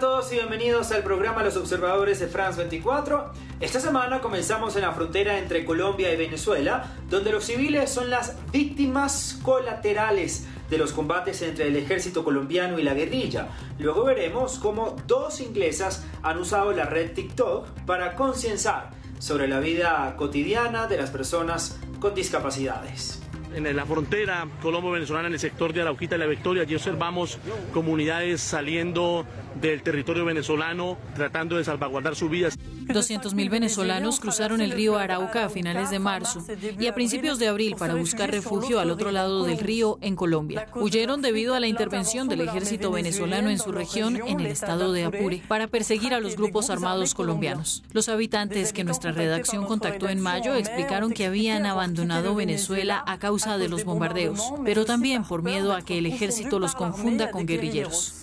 todos y bienvenidos al programa Los Observadores de France 24. Esta semana comenzamos en la frontera entre Colombia y Venezuela, donde los civiles son las víctimas colaterales de los combates entre el ejército colombiano y la guerrilla. Luego veremos cómo dos inglesas han usado la red TikTok para concienciar sobre la vida cotidiana de las personas con discapacidades en la frontera colombo-venezolana, en el sector de Arauquita y la Victoria. Allí observamos comunidades saliendo del territorio venezolano tratando de salvaguardar sus vidas. 200.000 venezolanos cruzaron el río Arauca a finales de marzo y a principios de abril para buscar refugio al otro lado del río en Colombia. Huyeron debido a la intervención del ejército venezolano en su región en el estado de Apure para perseguir a los grupos armados colombianos. Los habitantes que nuestra redacción contactó en mayo explicaron que habían abandonado Venezuela a causa de los bombardeos, pero también por miedo a que el ejército los confunda con guerrilleros.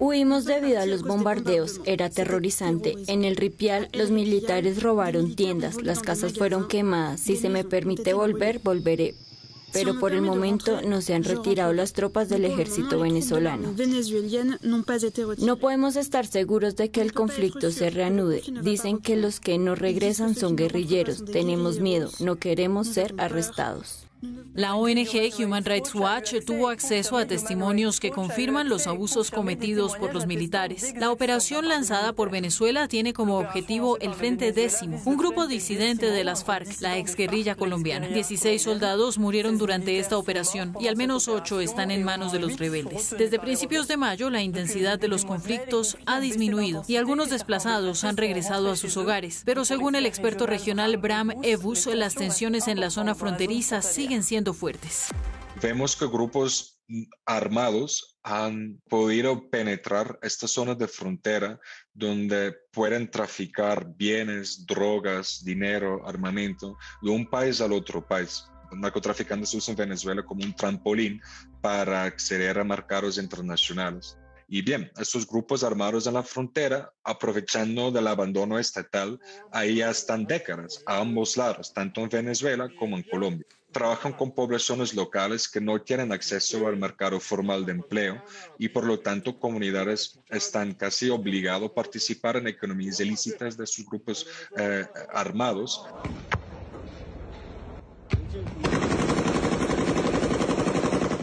Huimos debido a los bombardeos, era aterrorizante. En el Ripial los militares robaron tiendas, las casas fueron quemadas. Si se me permite volver, volveré. Pero por el momento no se han retirado las tropas del ejército venezolano. No podemos estar seguros de que el conflicto se reanude. Dicen que los que no regresan son guerrilleros. Tenemos miedo, no queremos ser arrestados. La ONG Human Rights Watch tuvo acceso a testimonios que confirman los abusos cometidos por los militares. La operación lanzada por Venezuela tiene como objetivo el Frente Décimo, un grupo disidente de las FARC, la exguerrilla colombiana. 16 soldados murieron durante esta operación y al menos 8 están en manos de los rebeldes. Desde principios de mayo, la intensidad de los conflictos ha disminuido y algunos desplazados han regresado a sus hogares. Pero según el experto regional Bram Evus, las tensiones en la zona fronteriza siguen siguen siendo fuertes. Vemos que grupos armados han podido penetrar estas zonas de frontera donde pueden traficar bienes, drogas, dinero, armamento de un país al otro país. Los narcotraficantes usan Venezuela como un trampolín para acceder a mercados internacionales. Y bien, estos grupos armados en la frontera, aprovechando del abandono estatal, ahí ya están décadas, a ambos lados, tanto en Venezuela como en Colombia trabajan con poblaciones locales que no tienen acceso al mercado formal de empleo y por lo tanto comunidades están casi obligados a participar en economías ilícitas de sus grupos eh, armados.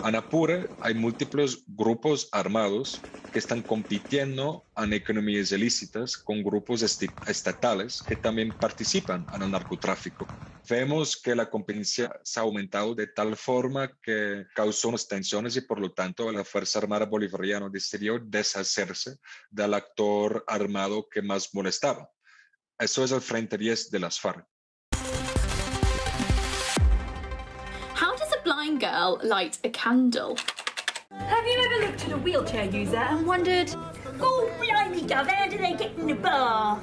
En Apure hay múltiples grupos armados que están compitiendo en economías ilícitas con grupos estatales que también participan en el narcotráfico. Vemos que la competencia se ha aumentado de tal forma que causó unas tensiones y por lo tanto la Fuerza Armada Bolivariana decidió deshacerse del actor armado que más molestaba. Eso es el Frente 10 de las FARC. Blind girl light a candle. Have you ever looked at a wheelchair user and wondered, oh, blimey, dove, how do they get in the bath?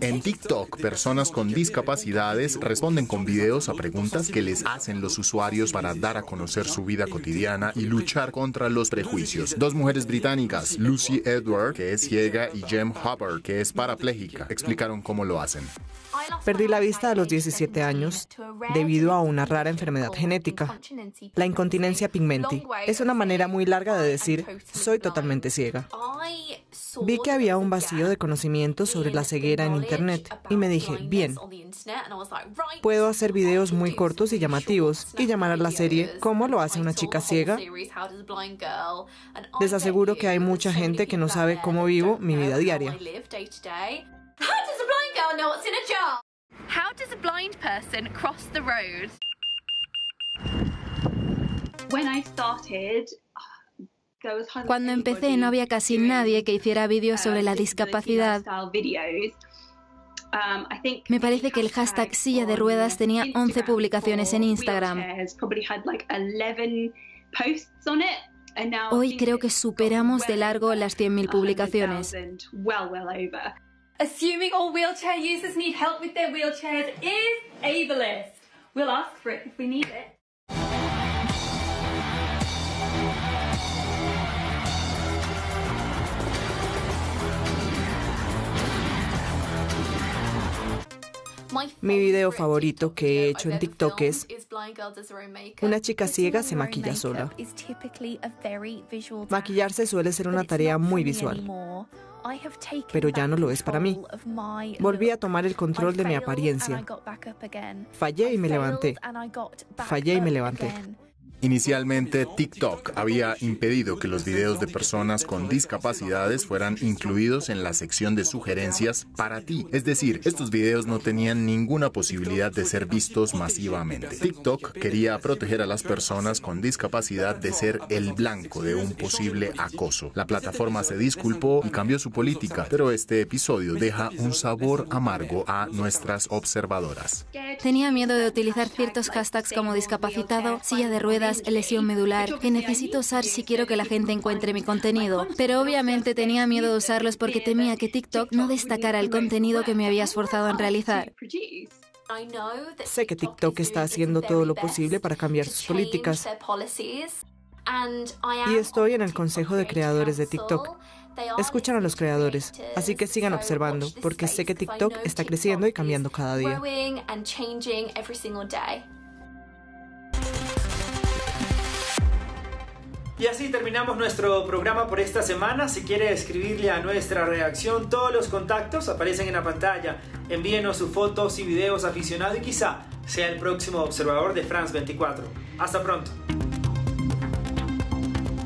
En TikTok, personas con discapacidades responden con videos a preguntas que les hacen los usuarios para dar a conocer su vida cotidiana y luchar contra los prejuicios. Dos mujeres británicas, Lucy Edward, que es ciega, y Jem Hopper, que es parapléjica, explicaron cómo lo hacen. Perdí la vista a los 17 años debido a una rara enfermedad genética, la incontinencia pigmenti. Es una manera muy larga de decir, soy totalmente ciega. Vi que había un vacío de conocimiento sobre la ceguera en Internet y me dije, bien, puedo hacer videos muy cortos y llamativos y llamar a la serie ¿Cómo lo hace una chica ciega? Les aseguro que hay mucha gente que no sabe cómo vivo mi vida diaria. Cuando empecé no había casi nadie que hiciera vídeos sobre la discapacidad. Me parece que el hashtag silla de ruedas tenía 11 publicaciones en Instagram. Hoy creo que superamos de largo las 100.000 publicaciones. Assuming all wheelchair users need help with their wheelchairs is ableist. We'll ask for it if we need it. Mi video favorito que he hecho en TikTok es una chica ciega se maquilla sola. Maquillarse suele ser una tarea muy visual, pero ya no lo es para mí. Volví a tomar el control de mi apariencia. Fallé y me levanté. Fallé y me levanté. Inicialmente, TikTok había impedido que los videos de personas con discapacidades fueran incluidos en la sección de sugerencias para ti. Es decir, estos videos no tenían ninguna posibilidad de ser vistos masivamente. TikTok quería proteger a las personas con discapacidad de ser el blanco de un posible acoso. La plataforma se disculpó y cambió su política, pero este episodio deja un sabor amargo a nuestras observadoras. Tenía miedo de utilizar ciertos hashtags como discapacitado, silla de ruedas, lesión medular, que necesito usar si quiero que la gente encuentre mi contenido. Pero obviamente tenía miedo de usarlos porque temía que TikTok no destacara el contenido que me había esforzado en realizar. Sé que TikTok está haciendo todo lo posible para cambiar sus políticas. Y estoy en el Consejo de Creadores de TikTok. Escuchan a los creadores, así que sigan observando, porque sé que TikTok está creciendo y cambiando cada día. Y así terminamos nuestro programa por esta semana. Si quiere escribirle a nuestra redacción, todos los contactos aparecen en la pantalla. Envíenos sus fotos y videos aficionados y quizá sea el próximo observador de France 24. Hasta pronto.